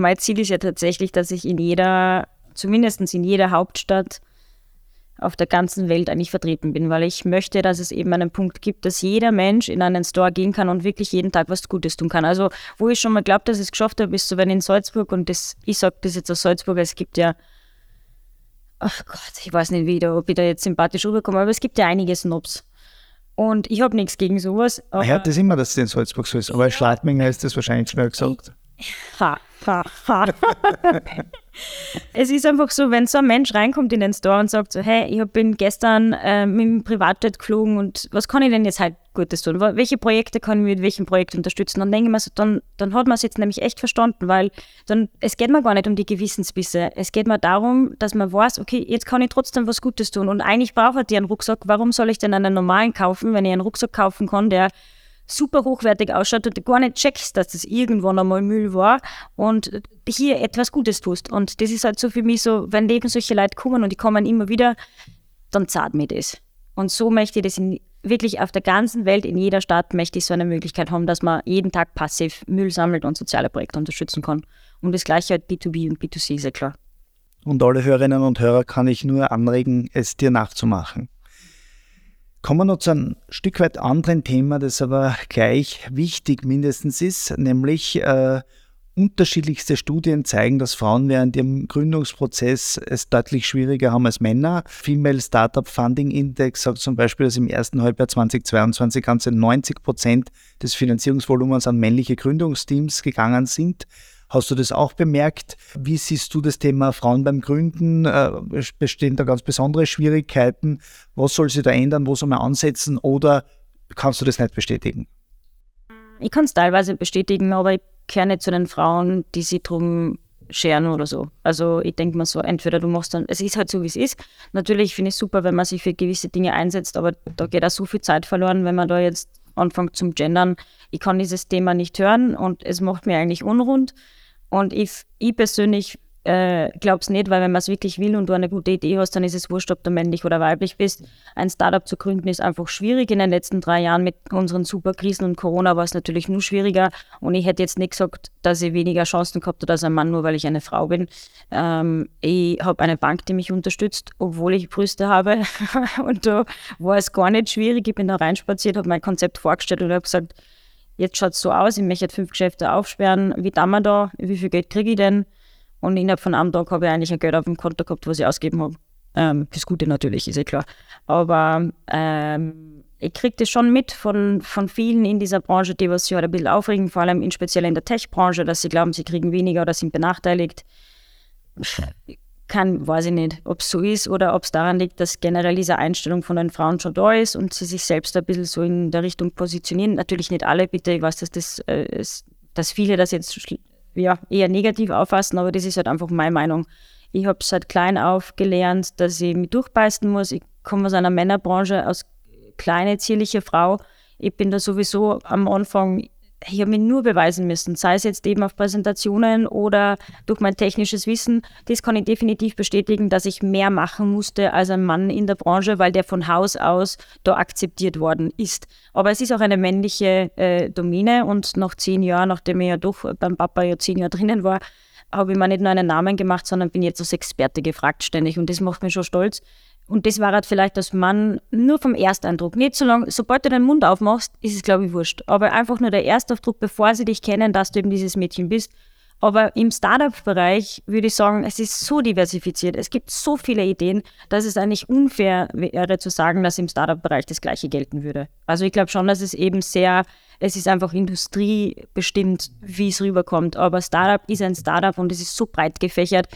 Mein Ziel ist ja tatsächlich, dass ich in jeder, zumindest in jeder Hauptstadt auf der ganzen Welt eigentlich vertreten bin, weil ich möchte, dass es eben einen Punkt gibt, dass jeder Mensch in einen Store gehen kann und wirklich jeden Tag was Gutes tun kann. Also wo ich schon mal glaube, dass ich es geschafft habe, ist so, wenn in Salzburg, und das, ich sage das jetzt aus Salzburg, es gibt ja, ach Gott, ich weiß nicht, wie da, ob ich da jetzt sympathisch rüberkomme, aber es gibt ja einige Snobs. Und ich habe nichts gegen sowas. Man hört das immer, dass es in Salzburg so ist, aber Schladminger ist das wahrscheinlich schnell gesagt. Ha, ha, ha. es ist einfach so, wenn so ein Mensch reinkommt in den Store und sagt so, hey, ich bin gestern äh, mit dem Privatjet geflogen und was kann ich denn jetzt halt Gutes tun? Welche Projekte kann ich mit welchem Projekt unterstützen? Dann denke ich mir so, dann, dann hat man es jetzt nämlich echt verstanden, weil dann, es geht mir gar nicht um die Gewissensbisse. Es geht mir darum, dass man weiß, okay, jetzt kann ich trotzdem was Gutes tun. Und eigentlich braucht ihr einen Rucksack. Warum soll ich denn einen normalen kaufen, wenn ich einen Rucksack kaufen kann, der super hochwertig ausschaut und du gar nicht checkst, dass das irgendwann einmal Müll war und hier etwas Gutes tust. Und das ist halt so für mich so, wenn eben solche Leute kommen und die kommen immer wieder, dann zahlt mir das. Und so möchte ich das in, wirklich auf der ganzen Welt, in jeder Stadt, möchte ich so eine Möglichkeit haben, dass man jeden Tag passiv Müll sammelt und soziale Projekte unterstützen kann. Und das gleiche halt B2B und B2C, ist ja klar. Und alle Hörerinnen und Hörer kann ich nur anregen, es dir nachzumachen. Kommen wir noch zu einem Stück weit anderen Thema, das aber gleich wichtig mindestens ist, nämlich äh, unterschiedlichste Studien zeigen, dass Frauen während ihrem Gründungsprozess es deutlich schwieriger haben als Männer. Female Startup Funding Index sagt zum Beispiel, dass im ersten Halbjahr 2022 ganze 90 Prozent des Finanzierungsvolumens an männliche Gründungsteams gegangen sind. Hast du das auch bemerkt? Wie siehst du das Thema Frauen beim Gründen? Äh, bestehen da ganz besondere Schwierigkeiten? Was soll sich da ändern? Wo soll man ansetzen? Oder kannst du das nicht bestätigen? Ich kann es teilweise bestätigen, aber ich gehöre nicht zu den Frauen, die sich darum scheren oder so. Also ich denke mal so, entweder du machst dann, es ist halt so, wie es ist. Natürlich finde ich es super, wenn man sich für gewisse Dinge einsetzt, aber da geht auch so viel Zeit verloren, wenn man da jetzt anfängt zum Gendern. Ich kann dieses Thema nicht hören und es macht mir eigentlich unrund. Und ich, ich persönlich äh, glaube es nicht, weil wenn man es wirklich will und du eine gute Idee hast, dann ist es wurscht, ob du männlich oder weiblich bist. Ein Startup zu gründen ist einfach schwierig. In den letzten drei Jahren mit unseren Superkrisen und Corona war es natürlich nur schwieriger. Und ich hätte jetzt nicht gesagt, dass ich weniger Chancen gehabt habe als ein Mann, nur weil ich eine Frau bin. Ähm, ich habe eine Bank, die mich unterstützt, obwohl ich Brüste habe. (laughs) und da war es gar nicht schwierig. Ich bin da reinspaziert, habe mein Konzept vorgestellt und habe gesagt, jetzt schaut es so aus, ich möchte fünf Geschäfte aufsperren, wie tun wir da, wie viel Geld kriege ich denn? Und innerhalb von einem Tag habe ich eigentlich ein Geld auf dem Konto gehabt, was ich ausgeben habe. Ähm, fürs Gute natürlich, ist ja klar. Aber ähm, ich kriege das schon mit von, von vielen in dieser Branche, die was sich halt ein bisschen aufregen, vor allem in speziell in der Tech-Branche, dass sie glauben, sie kriegen weniger oder sind benachteiligt. Kann, weiß ich nicht, ob es so ist oder ob es daran liegt, dass generell diese Einstellung von den Frauen schon da ist und sie sich selbst ein bisschen so in der Richtung positionieren. Natürlich nicht alle, bitte, ich weiß, dass, das, äh, dass viele das jetzt ja, eher negativ auffassen, aber das ist halt einfach meine Meinung. Ich habe seit klein auf gelernt, dass ich mich durchbeißen muss. Ich komme aus einer Männerbranche, aus kleine, zierliche Frau. Ich bin da sowieso am Anfang, ich habe mich nur beweisen müssen, sei es jetzt eben auf Präsentationen oder durch mein technisches Wissen. Das kann ich definitiv bestätigen, dass ich mehr machen musste als ein Mann in der Branche, weil der von Haus aus da akzeptiert worden ist. Aber es ist auch eine männliche äh, Domäne und nach zehn Jahren, nachdem ich ja doch beim Papa ja zehn Jahre drinnen war, habe ich mir nicht nur einen Namen gemacht, sondern bin jetzt als Experte gefragt ständig und das macht mich schon stolz. Und das war halt vielleicht dass man nur vom Ersteindruck. Nicht so lange, sobald du deinen Mund aufmachst, ist es, glaube ich, wurscht. Aber einfach nur der Erstaufdruck, bevor sie dich kennen, dass du eben dieses Mädchen bist. Aber im Startup-Bereich würde ich sagen, es ist so diversifiziert. Es gibt so viele Ideen, dass es eigentlich unfair wäre zu sagen, dass im Startup-Bereich das Gleiche gelten würde. Also ich glaube schon, dass es eben sehr, es ist einfach industriebestimmt, wie es rüberkommt. Aber Startup ist ein Startup und es ist so breit gefächert.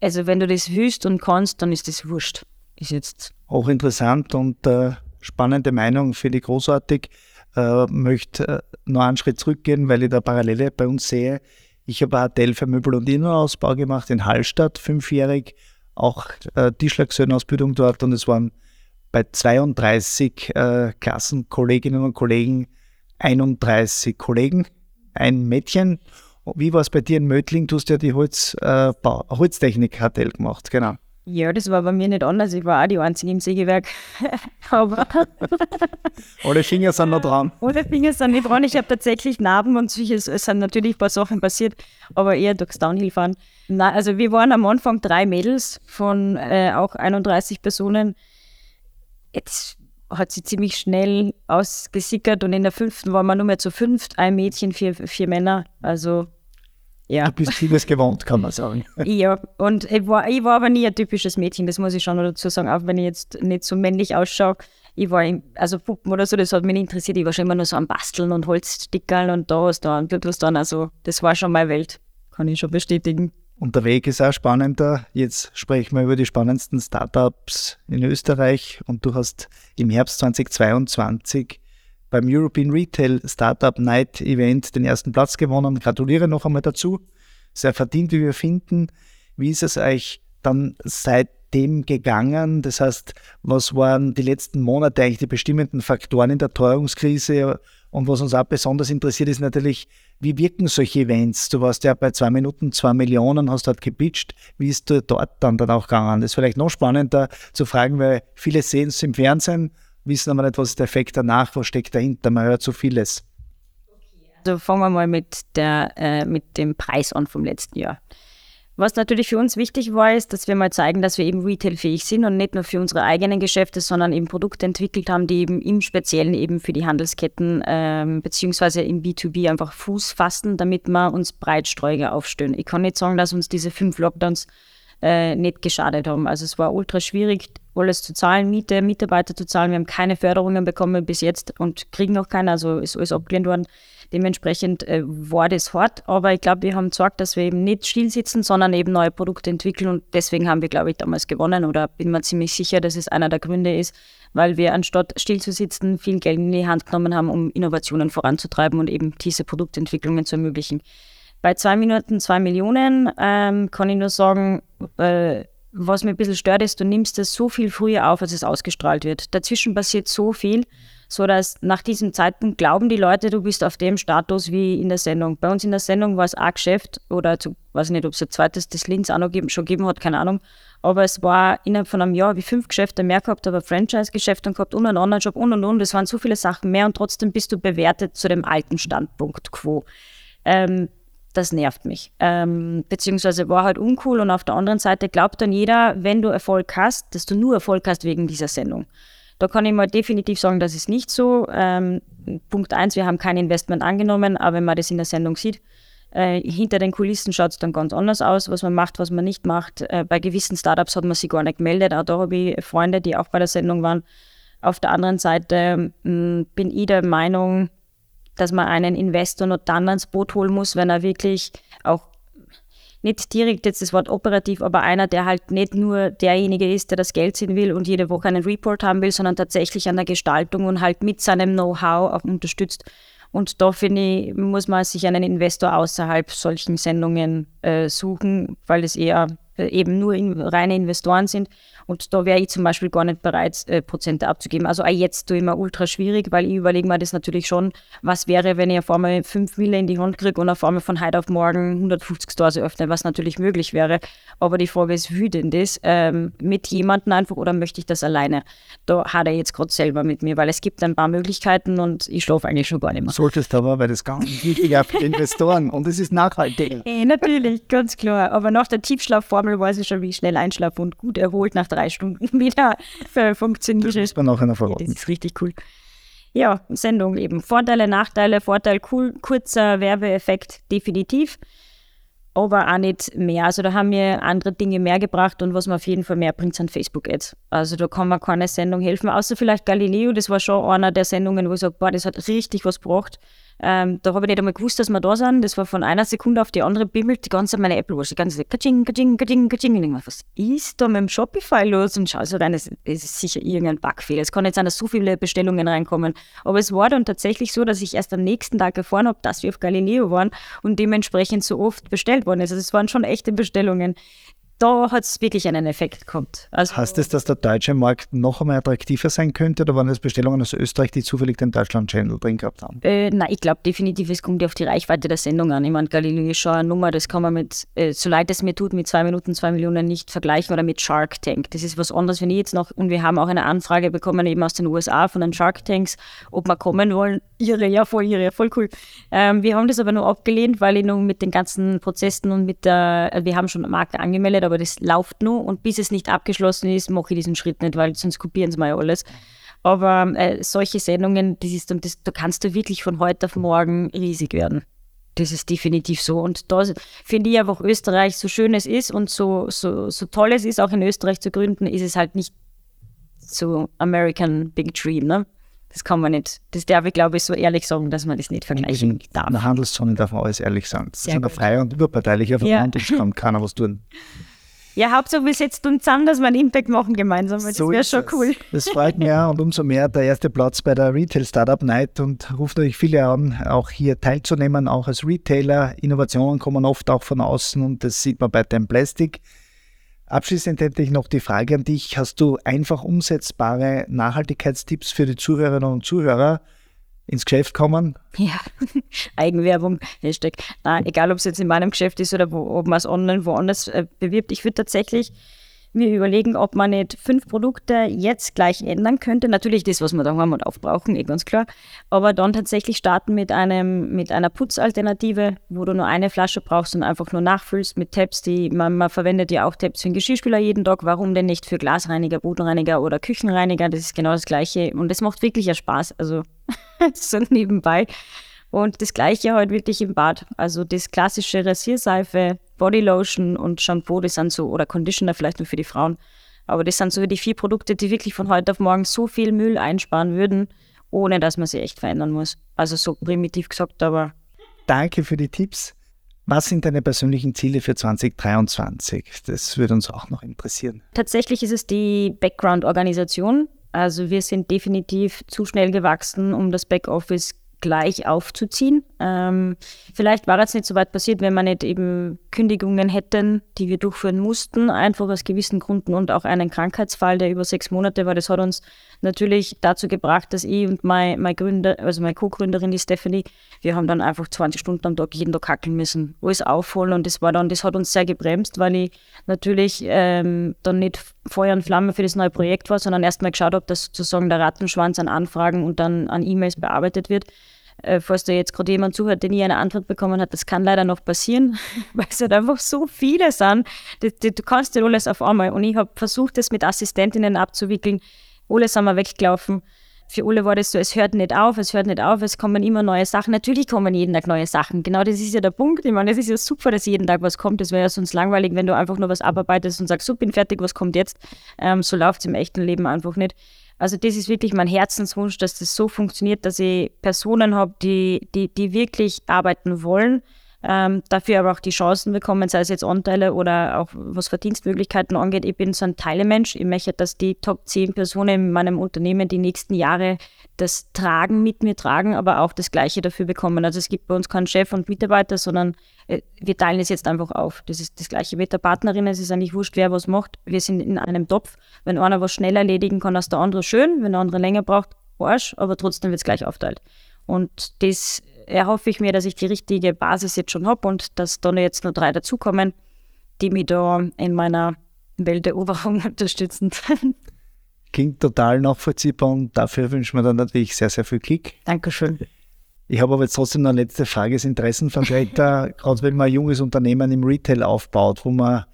Also wenn du das willst und kannst, dann ist das wurscht. Ist jetzt. Hochinteressant und äh, spannende Meinung, finde ich großartig. Äh, möchte äh, noch einen Schritt zurückgehen, weil ich da Parallele bei uns sehe. Ich habe Hotel für Möbel- und Innenausbau gemacht in Hallstatt, fünfjährig, auch äh, Tischlergesellen-Ausbildung dort und es waren bei 32 äh, Klassenkolleginnen und Kollegen 31 Kollegen, ein Mädchen. Wie war es bei dir in Mödling? Du hast ja die Holz, äh, Holztechnik-HTL gemacht, genau. Ja, das war bei mir nicht anders. Ich war auch die Einzige im Sägewerk. (laughs) Aber Alle Finger sind noch dran. Alle Finger sind nicht dran. Ich habe tatsächlich Narben und solches. Es sind natürlich ein paar Sachen passiert, aber eher durchs Downhill-Fahren. also wir waren am Anfang drei Mädels von äh, auch 31 Personen. Jetzt hat sie ziemlich schnell ausgesickert und in der fünften waren wir nur mehr zu fünft. Ein Mädchen, vier, vier Männer. Also ja. Du bist vieles gewohnt, kann man sagen. (laughs) ja, und ich war, ich war aber nie ein typisches Mädchen, das muss ich schon dazu sagen, auch wenn ich jetzt nicht so männlich ausschaue. Ich war, also Puppen oder so, das hat mich nicht interessiert. Ich war schon immer nur so am Basteln und Holzstickeln und da was da und was dann. Also, das war schon meine Welt, kann ich schon bestätigen. Und der Weg ist auch spannender. Jetzt sprechen wir über die spannendsten Startups in Österreich und du hast im Herbst 2022 beim European Retail Startup Night Event den ersten Platz gewonnen. Gratuliere noch einmal dazu. Sehr verdient, wie wir finden. Wie ist es euch dann seitdem gegangen? Das heißt, was waren die letzten Monate eigentlich die bestimmenden Faktoren in der Teuerungskrise? Und was uns auch besonders interessiert, ist natürlich, wie wirken solche Events? Du warst ja bei zwei Minuten zwei Millionen, hast dort gepitcht. Wie ist du dort dann, dann auch gegangen? Das ist vielleicht noch spannender zu fragen, weil viele sehen es im Fernsehen wissen aber nicht, was ist der Effekt danach, was steckt dahinter. Man hört so vieles. Also fangen wir mal mit, der, äh, mit dem Preis an vom letzten Jahr. Was natürlich für uns wichtig war, ist, dass wir mal zeigen, dass wir eben retailfähig sind und nicht nur für unsere eigenen Geschäfte, sondern eben Produkte entwickelt haben, die eben im Speziellen eben für die Handelsketten ähm, beziehungsweise im B2B einfach Fuß fassen, damit wir uns breitstreuiger aufstellen. Ich kann nicht sagen, dass uns diese fünf Lockdowns äh, nicht geschadet haben. Also es war ultra schwierig, alles zu zahlen, Miete, Mitarbeiter zu zahlen. Wir haben keine Förderungen bekommen bis jetzt und kriegen noch keine, also ist alles abgelehnt worden. Dementsprechend äh, war das hart, aber ich glaube, wir haben gesagt, dass wir eben nicht still sitzen, sondern eben neue Produkte entwickeln und deswegen haben wir, glaube ich, damals gewonnen oder bin mir ziemlich sicher, dass es einer der Gründe ist, weil wir anstatt still zu sitzen, viel Geld in die Hand genommen haben, um Innovationen voranzutreiben und eben diese Produktentwicklungen zu ermöglichen. Bei zwei Minuten zwei Millionen ähm, kann ich nur sagen, äh, was mir ein bisschen stört, ist, du nimmst das so viel früher auf, als es ausgestrahlt wird. Dazwischen passiert so viel, so dass nach diesem Zeitpunkt glauben die Leute, du bist auf dem Status wie in der Sendung. Bei uns in der Sendung war es ein Geschäft oder zu, weiß nicht, ob es ein zweites das Linz auch noch geben, schon gegeben hat, keine Ahnung. Aber es war innerhalb von einem Jahr wie fünf Geschäfte mehr gehabt, aber Franchise-Geschäfte gehabt und einen Online-Shop und und und. Es waren so viele Sachen mehr und trotzdem bist du bewertet zu dem alten Standpunkt quo. Ähm, das nervt mich. Ähm, beziehungsweise war halt uncool und auf der anderen Seite glaubt dann jeder, wenn du Erfolg hast, dass du nur Erfolg hast wegen dieser Sendung. Da kann ich mal definitiv sagen, das ist nicht so. Ähm, Punkt eins, wir haben kein Investment angenommen, aber wenn man das in der Sendung sieht, Äh, hinter den Kulissen schaut es dann ganz anders aus, was man macht, was man nicht macht. Äh, bei gewissen Startups hat man sich gar nicht gemeldet. Auch da habe ich Freunde, die auch bei der Sendung waren. Auf der anderen Seite mh, mm, bin ich der Meinung, dass man einen Investor nur dann ans Boot holen muss, wenn er wirklich auch nicht direkt jetzt das Wort operativ, aber einer, der halt nicht nur derjenige ist, der das Geld sehen will und jede Woche einen Report haben will, sondern tatsächlich an der Gestaltung und halt mit seinem Know-how auch unterstützt. Und da finde ich, muss man sich einen Investor außerhalb solchen Sendungen äh, suchen, weil es eher äh, eben nur in, reine Investoren sind. Und da wäre ich zum Beispiel gar nicht bereit, äh, Prozente abzugeben. Also auch jetzt tue ich mir ultra schwierig, weil ich überlege mir das natürlich schon, was wäre, wenn ich auf einmal 5 Mille in die Hand kriege und auf einmal von heute auf morgen 150 Stores öffne, was natürlich möglich wäre. Aber die Frage ist, wie denn das? Ähm, mit jemandem einfach oder möchte ich das alleine? Da hat er jetzt gerade selber mit mir, weil es gibt ein paar Möglichkeiten und ich schlafe eigentlich schon gar nicht mehr. Solltest aber, weil das ganz wichtig für Investoren (laughs) und es ist nachhaltig. Hey, natürlich, ganz klar. Aber nach der Tiefschlafformel weiß ich schon, wie ich schnell einschlafe und gut erholt nach drei Stunden (laughs) wieder funktioniert. Das ist man nachher noch verraten. Das ist richtig cool. Ja, Sendung eben. Vorteile, Nachteile, Vorteil, cool, kurzer Werbeeffekt, definitiv. Aber auch nicht mehr. Also da haben mir andere Dinge mehr gebracht und was mir auf jeden Fall mehr bringt, sind Facebook-Ads. Also da kann man keine Sendung helfen, außer vielleicht Galileo. Das war schon einer der Sendungen, wo ich sage, boah, das hat richtig was gebracht. Ähm, da habe ich nicht einmal gewusst, dass wir da sind. Das war von einer Sekunde auf die andere bimmelt die ganze meine Apple Watch. Die ganze kaching, kaching, kaching, kaching. Und ich denke, was ist da mit dem Shopify los? Und schau so rein, es ist sicher irgendein Bugfehler. Es kann jetzt sein, dass so viele Bestellungen reinkommen. Aber es war dann tatsächlich so, dass ich erst am nächsten Tag erfahren habe, dass wir auf Galileo waren und dementsprechend so oft bestellt worden ist. Also es waren schon echte Bestellungen da hat es wirklich einen Effekt gehabt. Also, heißt das, dass der deutsche Markt noch einmal attraktiver sein könnte oder waren das Bestellungen aus Österreich, die zufällig den Deutschland-Channel drin gehabt haben? Äh, nein, ich glaube definitiv, es kommt ja auf die Reichweite der Sendung an. Ich meine, Galileo ist schon eine Nummer, das kann man mit, äh, so leid es mir tut, mit zwei Minuten, zwei Millionen nicht vergleichen oder mit Shark Tank. Das ist was anderes, wenn ich jetzt noch, und wir haben auch eine Anfrage bekommen eben aus den USA von den Shark Tanks, ob wir kommen wollen. Ihre, ja voll, ihre, voll cool. Ähm, wir haben das aber nur abgelehnt, weil ich nun mit den ganzen Prozessen und mit der, äh, wir haben schon Marke angemeldet, aber das läuft nur und bis es nicht abgeschlossen ist, mache ich diesen Schritt nicht, weil sonst kopieren sie mal alles. Aber äh, solche Sendungen, das ist, das, da kannst du wirklich von heute auf morgen riesig werden. Das ist definitiv so. Und da finde ich einfach Österreich, so schön es ist und so, so, so toll es ist, auch in Österreich zu gründen, ist es halt nicht so American Big Dream. Ne? Das kann man nicht, das darf ich glaube ich so ehrlich sagen, dass man das nicht vergleichen darf. In der Handelszone darf man alles ehrlich sagen. Das Sehr ist eine freie und überparteiliche Verhandlung, ja. kann (laughs) keiner was tun. Ja, Hauptsache wir setzen uns an, dass wir einen Impact machen gemeinsam. Das so wäre schon cool. Das freut mich auch und umso mehr der erste Platz bei der Retail Startup Night und ruft euch viele an, auch hier teilzunehmen, auch als Retailer. Innovationen kommen oft auch von außen und das sieht man bei dem Plastic. Abschließend hätte ich noch die Frage an dich. Hast du einfach umsetzbare Nachhaltigkeitstipps für die Zuhörerinnen und Zuhörer? Ins Geschäft kommen? Ja, (laughs) Eigenwerbung, Hashtag. Nein, egal ob es jetzt in meinem Geschäft ist oder wo, ob man es online woanders äh, bewirbt. Ich würde tatsächlich mir überlegen, ob man nicht fünf Produkte jetzt gleich ändern könnte. Natürlich das, was wir da haben und aufbrauchen, eh ganz klar. Aber dann tatsächlich starten mit einem, mit einer Putzalternative, wo du nur eine Flasche brauchst und einfach nur nachfüllst mit Tabs, die man, man verwendet ja auch Tabs für den Geschirrspüler jeden Tag. Warum denn nicht für Glasreiniger, Bodenreiniger oder Küchenreiniger? Das ist genau das Gleiche. Und das macht wirklich ja Spaß. Also (laughs) so nebenbei. Und das gleiche halt wirklich im Bad. Also das klassische Rasierseife, Bodylotion und Shampoo, das sind so, oder Conditioner vielleicht nur für die Frauen. Aber das sind so die vier Produkte, die wirklich von heute auf morgen so viel Müll einsparen würden, ohne dass man sie echt verändern muss. Also so primitiv gesagt, aber. Danke für die Tipps. Was sind deine persönlichen Ziele für 2023? Das würde uns auch noch interessieren. Tatsächlich ist es die Background-Organisation. Also wir sind definitiv zu schnell gewachsen, um das Backoffice gleich aufzuziehen. Ähm, vielleicht war es nicht so weit passiert, wenn wir nicht eben Kündigungen hätten, die wir durchführen mussten, einfach aus gewissen Gründen und auch einen Krankheitsfall, der über sechs Monate war. Das hat uns natürlich dazu gebracht, dass ich und mein, mein Gründer, also meine Co-Gründerin, die Stephanie, wir haben dann einfach 20 Stunden am Tag jeden Tag hackeln müssen, alles aufholen und das war dann, das hat uns sehr gebremst, weil ich natürlich ähm, dann nicht Feuer und Flamme für das neue Projekt war, sondern erstmal geschaut habe, dass sozusagen der Rattenschwanz an Anfragen und dann an E-Mails bearbeitet wird äh, falls da jetzt gerade jemand zuhört, der nie eine Antwort bekommen hat, das kann leider noch passieren, (laughs) weil es halt einfach so viele sind. Du, du, kannst nicht alles auf einmal. Und ich habe versucht, das mit Assistentinnen abzuwickeln. Alle sind wir weggelaufen. für alle war das so, es hört nicht auf, es hört nicht auf, es kommen immer neue Sachen. Natürlich kommen jeden Tag neue Sachen. Genau das ist ja der Punkt. Ich meine, es ist ja super, dass jeden Tag was kommt. Das wäre ja sonst langweilig, wenn du einfach nur was abarbeitest und sagst, so bin fertig, was kommt jetzt. Ähm, so läuft es im echten Leben einfach nicht. Also das ist wirklich mein Herzenswunsch, dass das so funktioniert, dass ich Personen habe, die, die, die wirklich arbeiten wollen, ähm, dafür aber auch die Chancen bekommen, sei es jetzt Anteile oder auch was Verdienstmöglichkeiten angeht. Ich bin so ein Teilemensch. Ich möchte, dass die Top 10 Personen in meinem Unternehmen die nächsten Jahre das Tragen mit mir tragen, aber auch das Gleiche dafür bekommen. Also es gibt bei uns keinen Chef und Mitarbeiter, sondern wir teilen es jetzt einfach auf. Das ist das Gleiche mit der Partnerin. Es ist eigentlich wurscht, wer was macht. Wir sind in einem Topf. Wenn einer was schnell erledigen kann als der andere, schön. Wenn der andere länger braucht, Arsch. Aber trotzdem wird es gleich aufteilt. Und das erhoffe ich mir, dass ich die richtige Basis jetzt schon habe und dass dann jetzt nur drei dazukommen, die mich da in meiner Welteroberung (laughs) unterstützen. Klingt total nachvollziehbar und dafür wünschen wir dann natürlich sehr, sehr viel Glück. Dankeschön. Ich habe aber jetzt trotzdem noch eine letzte Frage, das Interessenvertreter, (laughs) gerade wenn man ein junges Unternehmen im Retail aufbaut, wo man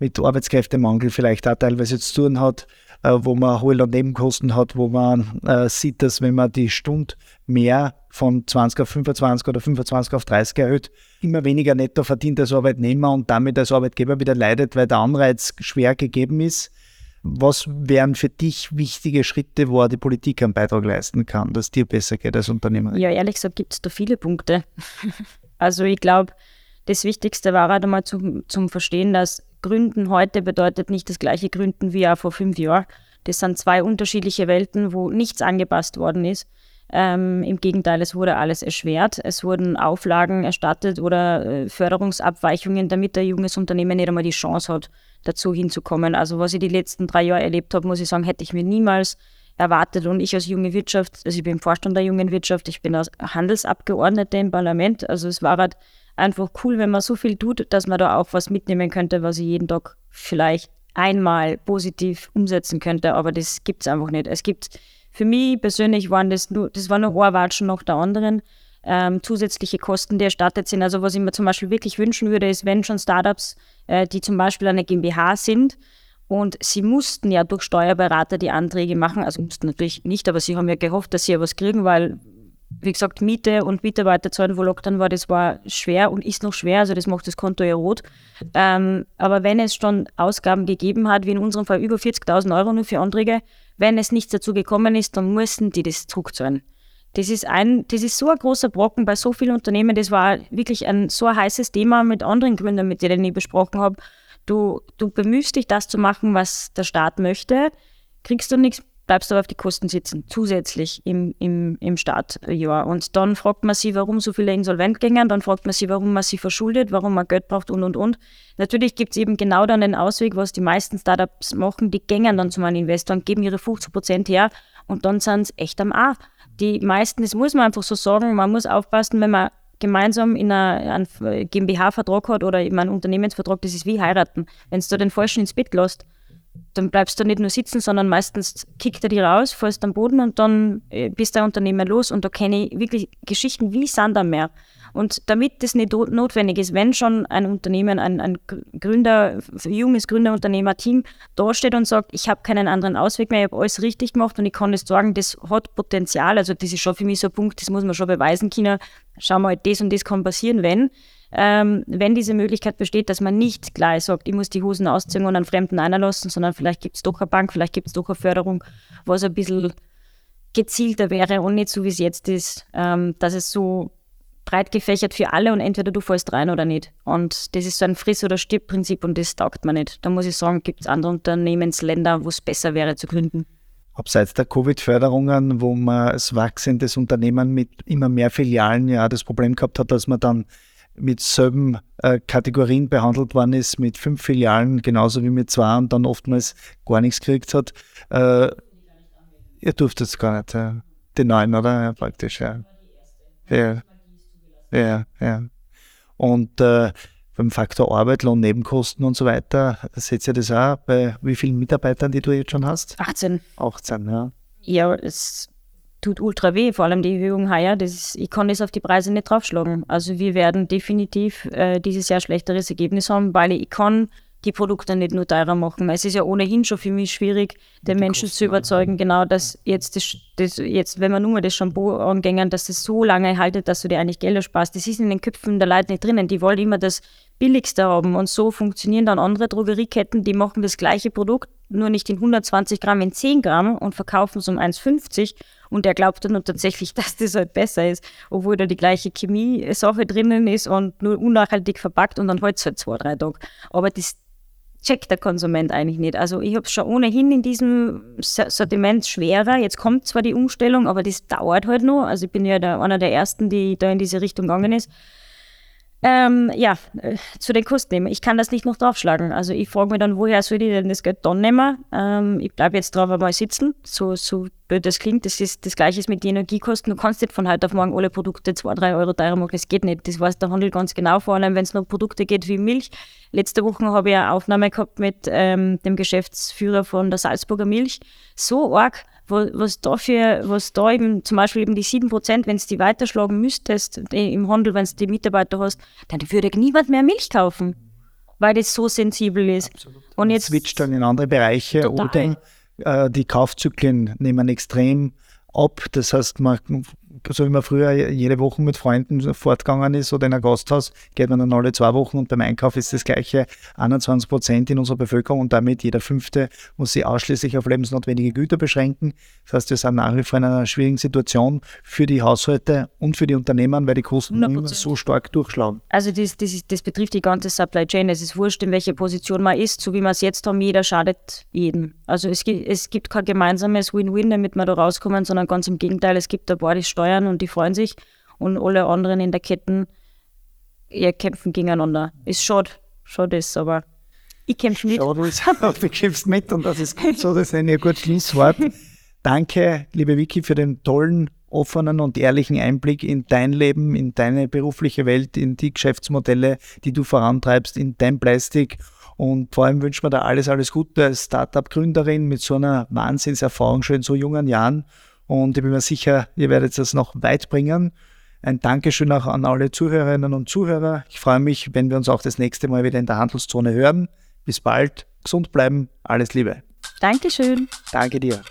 mit Arbeitskräftemangel vielleicht auch teilweise zu tun hat, äh, wo man hohe Nebenkosten hat, wo man äh, sieht, dass wenn man die Stunde mehr von 20 auf 25 oder 25 auf 30 erhöht, immer weniger netto verdient als Arbeitnehmer und damit als Arbeitgeber wieder leidet, weil der Anreiz schwer gegeben ist. Was wären für dich wichtige Schritte, wo die Politik einen Beitrag leisten kann, dass dir besser geht als Unternehmer? Ja, ehrlich gesagt gibt es da viele Punkte. (laughs) also ich glaube, das Wichtigste war halt einmal zum, zum Verstehen, dass Gründen heute bedeutet nicht das gleiche Gründen wie auch vor fünf Jahren. Das sind zwei unterschiedliche Welten, wo nichts angepasst worden ist. Ähm, Im Gegenteil, es wurde alles erschwert. Es wurden Auflagen erstattet oder äh, Förderungsabweichungen, damit ein junges Unternehmen nicht einmal die Chance hat, dazu hinzukommen. Also was ich die letzten drei Jahre erlebt habe, muss ich sagen, hätte ich mir niemals erwartet. Und ich als junge Wirtschaft, also ich bin Vorstand der jungen Wirtschaft, ich bin als Handelsabgeordnete im Parlament. Also es war halt einfach cool, wenn man so viel tut, dass man da auch was mitnehmen könnte, was ich jeden Tag vielleicht einmal positiv umsetzen könnte. Aber das gibt es einfach nicht. Es gibt für mich persönlich waren das nur, das war nur ein Watschen nach der anderen. Ähm, zusätzliche Kosten, die erstattet sind. Also was ich mir zum Beispiel wirklich wünschen würde, ist, wenn schon Startups, äh, die zum Beispiel eine GmbH sind und sie mussten ja durch Steuerberater die Anträge machen, also mussten natürlich nicht, aber sie haben ja gehofft, dass sie ja was kriegen, weil wie gesagt, Miete und Mitarbeiter zahlen, wo Lockdown war, das war schwer und ist noch schwer, also das macht das Konto ja rot. Ähm, aber wenn es schon Ausgaben gegeben hat, wie in unserem Fall über 40.000 Euro nur für Anträge, wenn es nichts dazu gekommen ist, dann müssen die das zurückzahlen. Das ist, ein, das ist so ein großer Brocken bei so vielen Unternehmen. Das war wirklich ein so ein heißes Thema mit anderen Gründern, mit denen ich besprochen habe. Du, du bemühst dich, das zu machen, was der Staat möchte, kriegst du nichts bleibst aber auf die Kosten sitzen, zusätzlich im, im, im Startjahr. Und dann fragt man sich, warum so viele insolvent gingen, dann fragt man sich, warum man sie verschuldet, warum man Geld braucht und und und. Natürlich gibt es eben genau dann den Ausweg, was die meisten Startups machen, die gängen dann zu meinem Investor und geben ihre 50 Prozent her und dann sind sie echt am A. Die meisten, das muss man einfach so sagen, man muss aufpassen, wenn man gemeinsam in einer, einen GmbH-Vertrag hat oder in einem Unternehmensvertrag, das ist wie heiraten. Wenn du den Falschen ins Bett lässt, dann bleibst du nicht nur sitzen, sondern meistens kickt er dich raus, fällst am Boden und dann äh, bist der Unternehmer los. Und da kenne ich wirklich Geschichten wie Sand am Meer. Und damit das nicht notwendig ist, wenn schon ein Unternehmen, ein, ein Gründer, junges Gründerunternehmer-Team da steht und sagt, ich habe keinen anderen Ausweg mehr, ich habe alles richtig gemacht und ich kann das sagen, das hat Potenzial. Also das ist schon für mich so ein Punkt, das muss man schon beweisen können. Schau mal, das und das kann passieren, wenn ähm, wenn diese Möglichkeit besteht, dass man nicht gleich sagt, ich muss die Hosen ausziehen und einen Fremden einlassen, sondern vielleicht gibt es doch eine Bank, vielleicht gibt es doch eine Förderung, was ein bisschen gezielter wäre und nicht so, wie es jetzt ist, ähm, dass es so breit gefächert für alle und entweder du fällst rein oder nicht. Und das ist so ein Friss- oder Stirb-Prinzip und das taugt man nicht. Da muss ich sagen, gibt es andere Unternehmensländer, wo es besser wäre zu gründen. Abseits der Covid-Förderungen, wo man als wachsendes Unternehmen mit immer mehr Filialen ja das Problem gehabt hat, dass man dann mit selben äh, Kategorien behandelt worden ist, mit fünf Filialen genauso wie mit zwei und dann oftmals gar nichts gekriegt hat. Äh, ihr durftet es gar nicht, ja. die neuen, oder? Ja, praktisch, ja. Ja, ja, ja. Und äh, beim Faktor Arbeit, Lohn, Nebenkosten und so weiter, seht ihr das auch bei wie vielen Mitarbeitern, die du jetzt schon hast? 18. 18, ja. Ja, es tut ultra weh, vor allem die Erhöhung heuer. Das ist, ich kann das auf die Preise nicht draufschlagen. Also wir werden definitiv äh, dieses Jahr schlechteres Ergebnis haben, weil ich kann die Produkte nicht nur teurer machen. Es ist ja ohnehin schon für mich schwierig, den Menschen Kosten zu überzeugen, genau, dass jetzt, das, das, jetzt, wenn wir nur mal das Shampoo angängen, dass das so lange haltet, dass du dir eigentlich Geld ersparst. Das ist in den Köpfen der Leute nicht drinnen. Die wollen immer das Billigste haben. Und so funktionieren dann andere Drogerieketten, die machen das gleiche Produkt, nur nicht in 120 Gramm, in 10 Gramm und verkaufen es um 1,50 und er glaubt dann tatsächlich, (laughs) dass das halt besser ist, obwohl da die gleiche Chemie-Sache drinnen ist und nur unnachhaltig verpackt und dann halt es halt zwei, drei Tage. Aber das checkt der Konsument eigentlich nicht. Also ich habe es schon ohnehin in diesem Sortiment schwerer. Jetzt kommt zwar die Umstellung, aber das dauert halt noch. Also ich bin ja der, einer der Ersten, die da in diese Richtung gegangen ist. Ähm, ja, äh, zu den Kosten. Ich kann das nicht noch draufschlagen. Also ich frage mich dann, woher soll ich denn das Geld dann nehmen? Ähm, ich bleibe jetzt drauf einmal sitzen. So, so blöd das klingt. Das ist das Gleiche mit den Energiekosten. Du kannst nicht von heute auf morgen alle Produkte 2, 3 Euro teurer machen. Das geht nicht. Das weiß der Handel ganz genau, vor allem wenn es noch Produkte geht wie Milch. Letzte Woche habe ich eine Aufnahme gehabt mit ähm, dem Geschäftsführer von der Salzburger Milch. So arg was da für, was da eben zum Beispiel eben die 7%, wenn du die weiterschlagen müsstest im Handel, wenn du die Mitarbeiter hast, dann würde niemand mehr Milch kaufen, weil das so sensibel ist. Absolut. Und jetzt switcht dann in andere Bereiche total. oder äh, die Kaufzyklen nehmen extrem ab. Das heißt, man so wie man früher jede Woche mit Freunden fortgegangen ist oder in ein Gasthaus, geht man dann alle zwei Wochen und beim Einkauf ist das gleiche 21 Prozent in unserer Bevölkerung und damit jeder Fünfte muss sich ausschließlich auf lebensnotwendige Güter beschränken. Das heißt, wir sind nach wie vor in einer schwierigen Situation für die Haushalte und für die Unternehmen, weil die Kosten 100%. immer so stark durchschlagen. Also das, das, das betrifft die ganze Supply Chain. Es ist wurscht, in welcher Position man ist, so wie wir es jetzt haben, jeder schadet jedem. Also es gibt, es gibt kein gemeinsames Win-Win, damit wir da rauskommen, sondern ganz im Gegenteil, es gibt ein paar, die steuern und die freuen sich und alle anderen in der Kette ja, kämpfen gegeneinander. Ist schade, schade ist, aber ich kämpfe mit. Schade ist, (laughs) du kämpfst mit und das ist gut so, das ist ein gutes Schlusswort. Danke, liebe Vicky, für den tollen, offenen und ehrlichen Einblick in dein Leben, in deine berufliche Welt, in die Geschäftsmodelle, die du vorantreibst, in dein Plastik. Und vor allem wünschen wir dir alles, alles Gute als Startup-Gründerin mit so einer Wahnsinnserfahrung schon in so jungen Jahren. Und ich bin mir sicher, ihr werdet es noch weit bringen. Ein Dankeschön auch an alle Zuhörerinnen und Zuhörer. Ich freue mich, wenn wir uns auch das nächste Mal wieder in der Handelszone hören. Bis bald, gesund bleiben, alles Liebe. Dankeschön. Danke dir.